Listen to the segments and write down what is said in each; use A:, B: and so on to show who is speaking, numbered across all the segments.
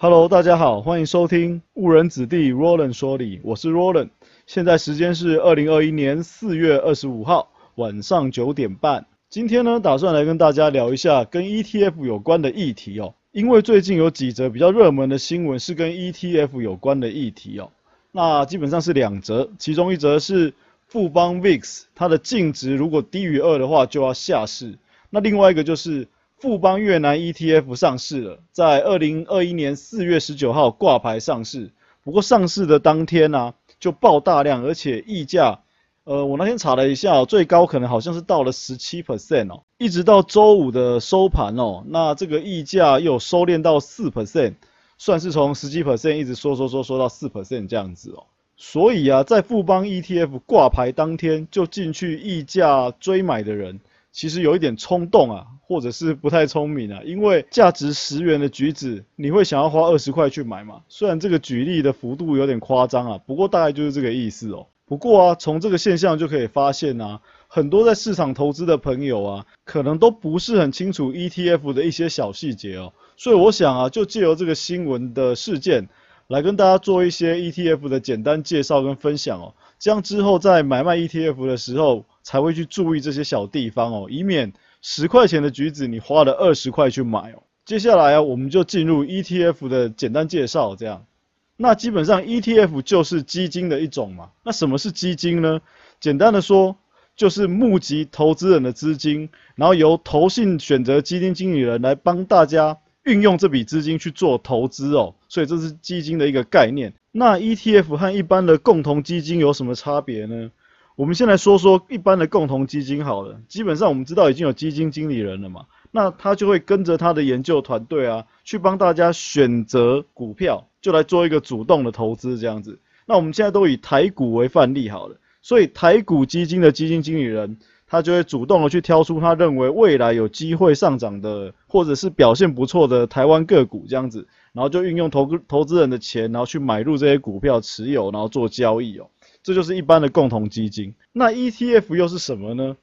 A: Hello，大家好，欢迎收听误人子弟 Roland 说理，我是 Roland。现在时间是二零二一年四月二十五号晚上九点半。今天呢，打算来跟大家聊一下跟 ETF 有关的议题哦。因为最近有几则比较热门的新闻是跟 ETF 有关的议题哦。那基本上是两则，其中一则是富邦 VIX 它的净值如果低于二的话就要下市。那另外一个就是富邦越南 ETF 上市了，在二零二一年四月十九号挂牌上市。不过上市的当天呢，就爆大量，而且溢价，呃，我那天查了一下，最高可能好像是到了十七 percent 哦，一直到周五的收盘哦，那这个溢价又收敛到四 percent，算是从十七 percent 一直缩缩缩缩到四 percent 这样子哦。所以啊，在富邦 ETF 挂牌当天就进去溢价追买的人。其实有一点冲动啊，或者是不太聪明啊，因为价值十元的橘子，你会想要花二十块去买吗？虽然这个举例的幅度有点夸张啊，不过大概就是这个意思哦。不过啊，从这个现象就可以发现啊，很多在市场投资的朋友啊，可能都不是很清楚 ETF 的一些小细节哦。所以我想啊，就借由这个新闻的事件，来跟大家做一些 ETF 的简单介绍跟分享哦。这样之后在买卖 ETF 的时候。才会去注意这些小地方哦，以免十块钱的橘子你花了二十块去买哦。接下来啊，我们就进入 ETF 的简单介绍。这样，那基本上 ETF 就是基金的一种嘛。那什么是基金呢？简单的说，就是募集投资人的资金，然后由投信选择基金经理人来帮大家运用这笔资金去做投资哦。所以这是基金的一个概念。那 ETF 和一般的共同基金有什么差别呢？我们先来说说一般的共同基金好了，基本上我们知道已经有基金经理人了嘛，那他就会跟着他的研究团队啊，去帮大家选择股票，就来做一个主动的投资这样子。那我们现在都以台股为范例好了，所以台股基金的基金经理人，他就会主动的去挑出他认为未来有机会上涨的，或者是表现不错的台湾个股这样子，然后就运用投投资人的钱，然后去买入这些股票持有，然后做交易哦。这就是一般的共同基金。那 ETF 又是什么呢？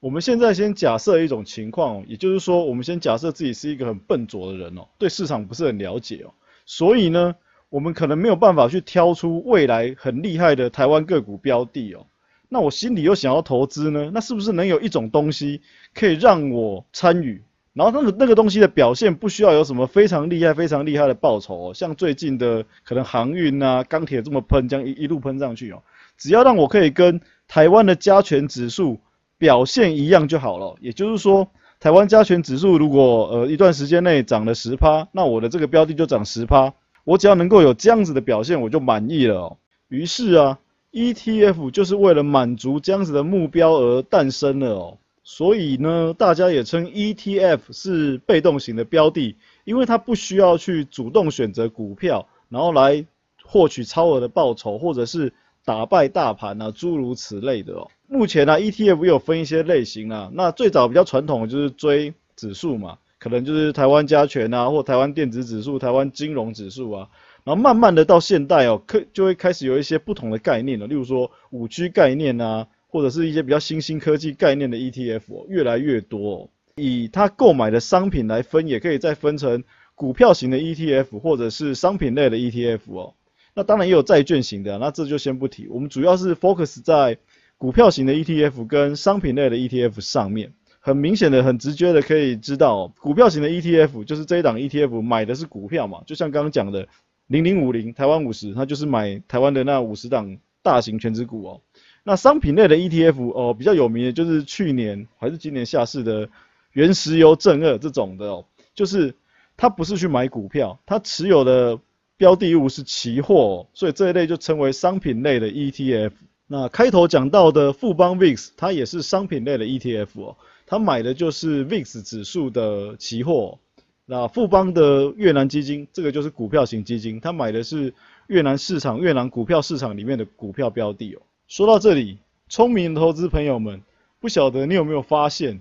A: 我们现在先假设一种情况，也就是说，我们先假设自己是一个很笨拙的人哦，对市场不是很了解哦，所以呢，我们可能没有办法去挑出未来很厉害的台湾个股标的哦。那我心里又想要投资呢，那是不是能有一种东西可以让我参与？然后那个那个东西的表现不需要有什么非常厉害、非常厉害的报酬哦，像最近的可能航运啊、钢铁这么喷，这样一一路喷上去哦。只要让我可以跟台湾的加权指数表现一样就好了。也就是说，台湾加权指数如果呃一段时间内涨了十趴，那我的这个标的就涨十趴。我只要能够有这样子的表现，我就满意了。哦于是啊，ETF 就是为了满足这样子的目标而诞生了哦。所以呢，大家也称 ETF 是被动型的标的，因为它不需要去主动选择股票，然后来获取超额的报酬，或者是。打败大盘啊，诸如此类的哦。目前呢，ETF 有分一些类型啊。那最早比较传统的就是追指数嘛，可能就是台湾加权啊，或台湾电子指数、台湾金融指数啊。然后慢慢的到现代哦，可就会开始有一些不同的概念了，例如说五 G 概念啊，或者是一些比较新兴科技概念的 ETF 越来越多。哦。以它购买的商品来分，也可以再分成股票型的 ETF 或者是商品类的 ETF 哦。那当然也有债券型的，那这就先不提。我们主要是 focus 在股票型的 ETF 跟商品类的 ETF 上面。很明显的、很直接的可以知道，股票型的 ETF 就是这一档 ETF 买的是股票嘛，就像刚刚讲的零零五零台湾五十，它就是买台湾的那五十档大型全值股哦。那商品类的 ETF 哦，比较有名的就是去年还是今年下市的原石油正二这种的哦，就是它不是去买股票，它持有的。标的物是期货，所以这一类就称为商品类的 ETF。那开头讲到的富邦 VIX，它也是商品类的 ETF 哦，它买的就是 VIX 指数的期货。那富邦的越南基金，这个就是股票型基金，它买的是越南市场、越南股票市场里面的股票标的哦。说到这里，聪明的投资朋友们，不晓得你有没有发现，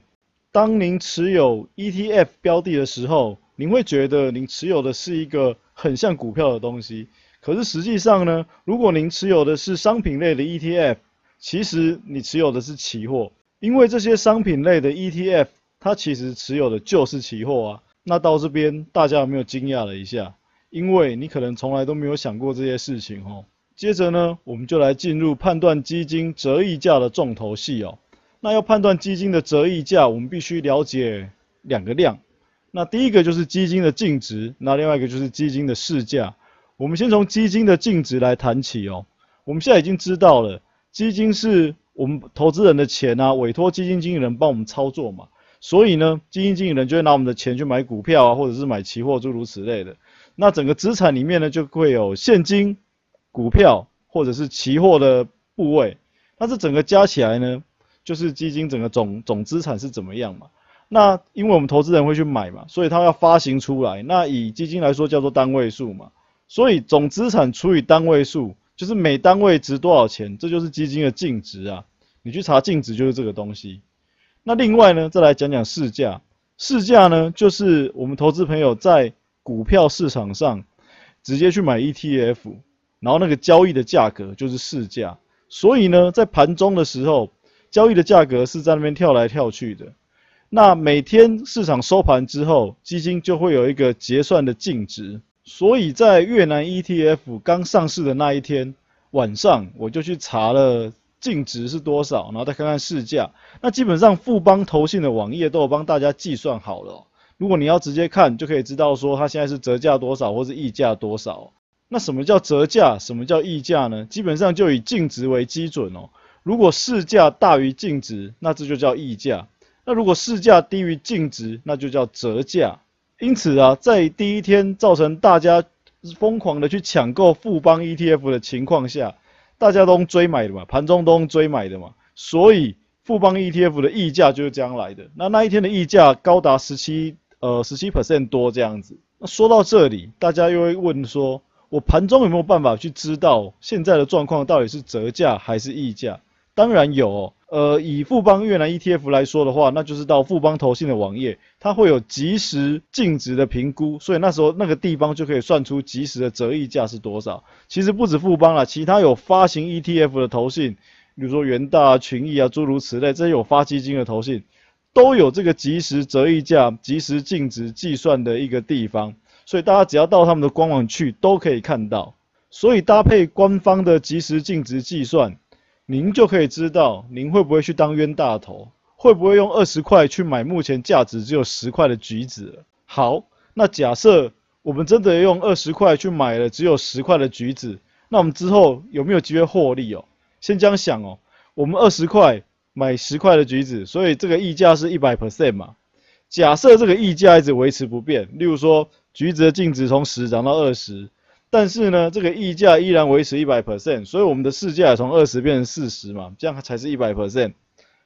A: 当您持有 ETF 标的的时候，您会觉得您持有的是一个。很像股票的东西，可是实际上呢，如果您持有的是商品类的 ETF，其实你持有的是期货，因为这些商品类的 ETF，它其实持有的就是期货啊。那到这边大家有没有惊讶了一下？因为你可能从来都没有想过这些事情哦。接着呢，我们就来进入判断基金折溢价的重头戏哦。那要判断基金的折溢价，我们必须了解两个量。那第一个就是基金的净值，那另外一个就是基金的市价。我们先从基金的净值来谈起哦。我们现在已经知道了，基金是我们投资人的钱啊，委托基金经理人帮我们操作嘛。所以呢，基金经理人就会拿我们的钱去买股票啊，或者是买期货，诸如此类的。那整个资产里面呢，就会有现金。股票或者是期货的部位，那这整个加起来呢，就是基金整个总总资产是怎么样嘛？那因为我们投资人会去买嘛，所以它要发行出来。那以基金来说叫做单位数嘛，所以总资产除以单位数，就是每单位值多少钱，这就是基金的净值啊。你去查净值就是这个东西。那另外呢，再来讲讲市价，市价呢就是我们投资朋友在股票市场上直接去买 ETF。然后那个交易的价格就是市价，所以呢，在盘中的时候，交易的价格是在那边跳来跳去的。那每天市场收盘之后，基金就会有一个结算的净值。所以在越南 ETF 刚上市的那一天晚上，我就去查了净值是多少，然后再看看市价。那基本上富邦投信的网页都有帮大家计算好了。如果你要直接看，就可以知道说它现在是折价多少，或是溢价多少。那什么叫折价？什么叫溢价呢？基本上就以净值为基准哦。如果市价大于净值，那这就叫溢价；那如果市价低于净值，那就叫折价。因此啊，在第一天造成大家疯狂的去抢购富邦 ETF 的情况下，大家都追买的嘛，盘中都追买的嘛，所以富邦 ETF 的溢价就是这样来的。那那一天的溢价高达十七呃十七 percent 多这样子。那说到这里，大家又会问说。我盘中有没有办法去知道现在的状况到底是折价还是溢价？当然有。哦呃，以富邦越南 ETF 来说的话，那就是到富邦投信的网页，它会有即时净值的评估，所以那时候那个地方就可以算出即时的折溢价是多少。其实不止富邦啦，其他有发行 ETF 的投信，比如说元大、啊群益啊，诸如此类，这些有发基金的投信，都有这个即时折溢价、即时净值计算的一个地方。所以大家只要到他们的官网去，都可以看到。所以搭配官方的即时净值计算，您就可以知道您会不会去当冤大头，会不会用二十块去买目前价值只有十块的橘子。好，那假设我们真的用二十块去买了只有十块的橘子，那我们之后有没有机会获利哦？先这样想哦，我们二十块买十块的橘子，所以这个溢价是一百 percent 嘛？假设这个溢价一直维持不变，例如说。橘子的净值从十涨到二十，但是呢，这个溢价依然维持一百 percent，所以我们的市价从二十变成四十嘛，这样才是一百 percent。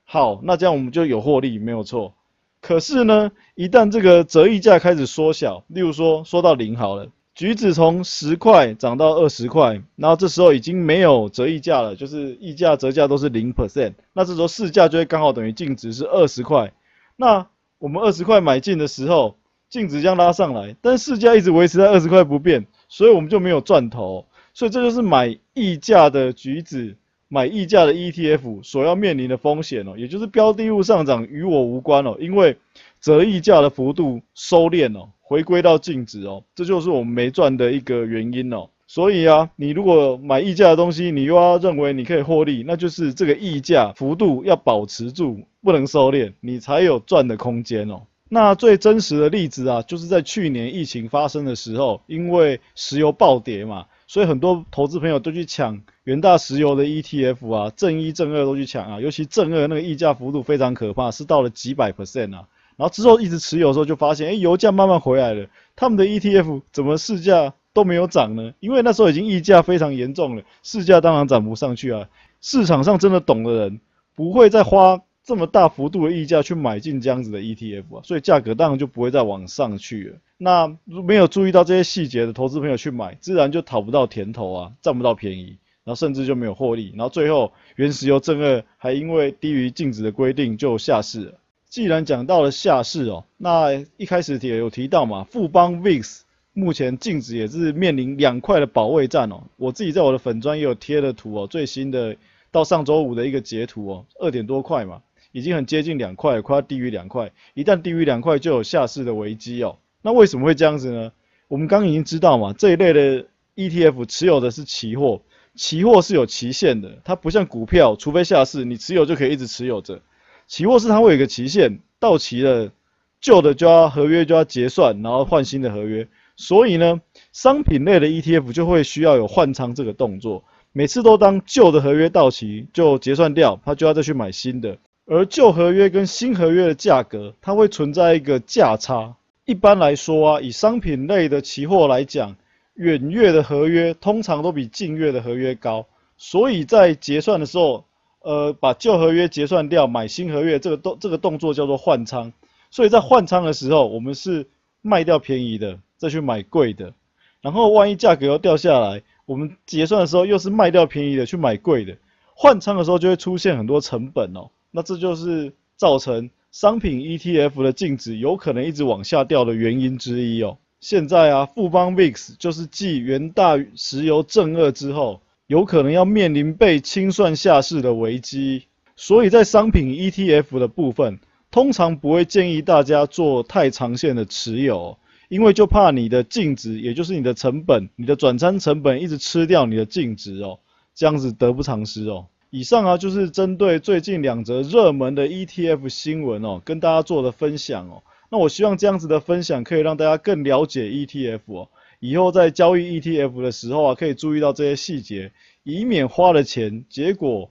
A: 好，那这样我们就有获利，没有错。可是呢，一旦这个折溢价开始缩小，例如说缩到零好了，橘子从十块涨到二十块，然后这时候已经没有折溢价了，就是溢价折价都是零 percent，那这时候市价就会刚好等于净值是二十块。那我们二十块买进的时候，净值将拉上来，但市价一直维持在二十块不变，所以我们就没有赚头。所以这就是买溢价的橘子、买溢价的 ETF 所要面临的风险哦，也就是标的物上涨与我无关哦，因为折溢价的幅度收敛哦，回归到净值哦，这就是我们没赚的一个原因哦。所以啊，你如果买溢价的东西，你又要认为你可以获利，那就是这个溢价幅度要保持住，不能收敛，你才有赚的空间哦。那最真实的例子啊，就是在去年疫情发生的时候，因为石油暴跌嘛，所以很多投资朋友都去抢元大石油的 ETF 啊，正一正二都去抢啊，尤其正二那个溢价幅度非常可怕，是到了几百 percent 啊。然后之后一直持有的时候就发现，哎，油价慢慢回来了，他们的 ETF 怎么市价都没有涨呢？因为那时候已经溢价非常严重了，市价当然涨不上去啊。市场上真的懂的人不会再花。这么大幅度的溢价去买进这样子的 ETF 啊，所以价格当然就不会再往上去了。那没有注意到这些细节的投资朋友去买，自然就讨不到甜头啊，占不到便宜，然后甚至就没有获利，然后最后原石油正二还因为低于净值的规定就下市了。既然讲到了下市哦，那一开始也有提到嘛，富邦 VIX 目前净值也是面临两块的保卫战哦。我自己在我的粉砖也有贴了图哦，最新的到上周五的一个截图哦，二点多块嘛。已经很接近两块，快要低于两块。一旦低于两块，就有下市的危机哦。那为什么会这样子呢？我们刚已经知道嘛，这一类的 ETF 持有的是期货，期货是有期限的，它不像股票，除非下市，你持有就可以一直持有着。期货是它会有个期限，到期了，旧的就要合约就要结算，然后换新的合约。所以呢，商品类的 ETF 就会需要有换仓这个动作，每次都当旧的合约到期就结算掉，他就要再去买新的。而旧合约跟新合约的价格，它会存在一个价差。一般来说啊，以商品类的期货来讲，远月的合约通常都比近月的合约高，所以在结算的时候，呃，把旧合约结算掉，买新合约这个动这个动作叫做换仓。所以在换仓的时候，我们是卖掉便宜的。再去买贵的，然后万一价格又掉下来，我们结算的时候又是卖掉便宜的去买贵的，换仓的时候就会出现很多成本哦。那这就是造成商品 ETF 的净值有可能一直往下掉的原因之一哦。现在啊，富邦 VIX 就是继元大石油正二之后，有可能要面临被清算下市的危机，所以在商品 ETF 的部分，通常不会建议大家做太长线的持有。因为就怕你的净值，也就是你的成本，你的转仓成本一直吃掉你的净值哦，这样子得不偿失哦。以上啊就是针对最近两则热门的 ETF 新闻哦，跟大家做的分享哦。那我希望这样子的分享可以让大家更了解 ETF 哦，以后在交易 ETF 的时候啊，可以注意到这些细节，以免花了钱，结果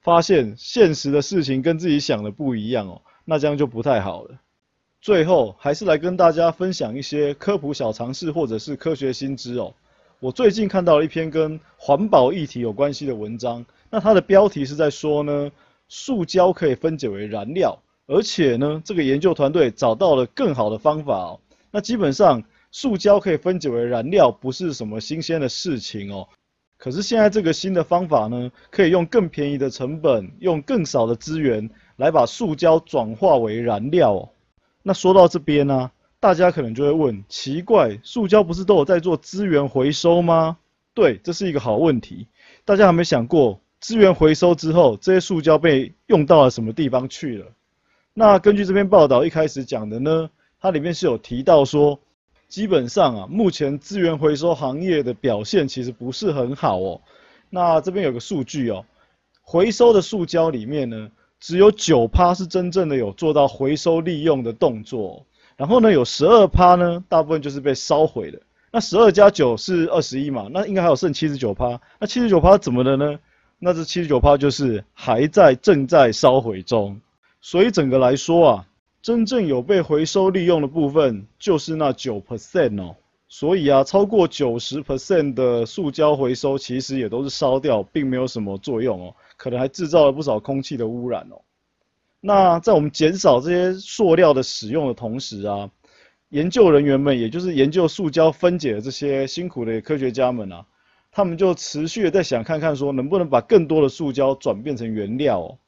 A: 发现现实的事情跟自己想的不一样哦，那这样就不太好了。最后还是来跟大家分享一些科普小常识或者是科学新知哦。我最近看到了一篇跟环保议题有关系的文章，那它的标题是在说呢，塑胶可以分解为燃料，而且呢，这个研究团队找到了更好的方法哦。那基本上，塑胶可以分解为燃料不是什么新鲜的事情哦。可是现在这个新的方法呢，可以用更便宜的成本，用更少的资源来把塑胶转化为燃料哦。那说到这边呢，大家可能就会问：奇怪，塑胶不是都有在做资源回收吗？对，这是一个好问题。大家有没有想过，资源回收之后，这些塑胶被用到了什么地方去了？那根据这篇报道一开始讲的呢，它里面是有提到说，基本上啊，目前资源回收行业的表现其实不是很好哦。那这边有个数据哦，回收的塑胶里面呢。只有九趴是真正的有做到回收利用的动作，然后呢，有十二趴呢，大部分就是被烧毁的。那十二加九是二十一嘛？那应该还有剩七十九趴。那七十九趴怎么的呢？那这七十九趴就是还在正在烧毁中。所以整个来说啊，真正有被回收利用的部分就是那九 percent 哦。所以啊，超过九十 percent 的塑胶回收其实也都是烧掉，并没有什么作用哦。可能还制造了不少空气的污染哦。那在我们减少这些塑料的使用的同时啊，研究人员们，也就是研究塑胶分解的这些辛苦的科学家们啊，他们就持续的在想看看说，能不能把更多的塑胶转变成原料，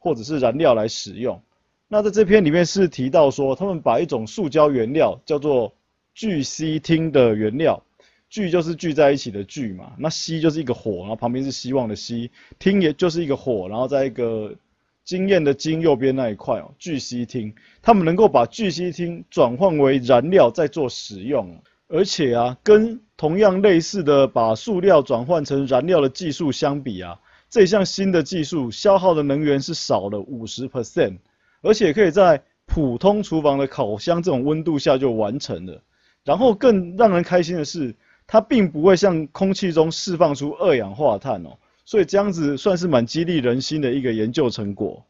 A: 或者是燃料来使用。那在这篇里面是提到说，他们把一种塑胶原料叫做聚烯烃的原料。聚就是聚在一起的聚嘛，那希就是一个火，然后旁边是希望的希，听也就是一个火，然后在一个经验的经右边那一块哦，聚烯烃，他们能够把聚烯烃转换为燃料再做使用，而且啊，跟同样类似的把塑料转换成燃料的技术相比啊，这项新的技术消耗的能源是少了五十 percent，而且可以在普通厨房的烤箱这种温度下就完成了，然后更让人开心的是。它并不会向空气中释放出二氧化碳哦，所以这样子算是蛮激励人心的一个研究成果。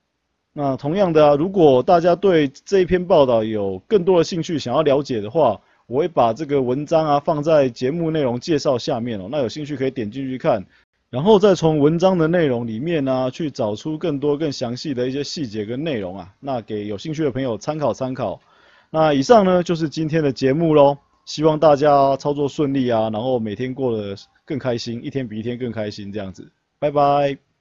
A: 那同样的啊，如果大家对这一篇报道有更多的兴趣想要了解的话，我会把这个文章啊放在节目内容介绍下面哦。那有兴趣可以点进去看，然后再从文章的内容里面呢去找出更多更详细的一些细节跟内容啊，那给有兴趣的朋友参考参考。那以上呢就是今天的节目喽。希望大家操作顺利啊，然后每天过得更开心，一天比一天更开心这样子。拜拜。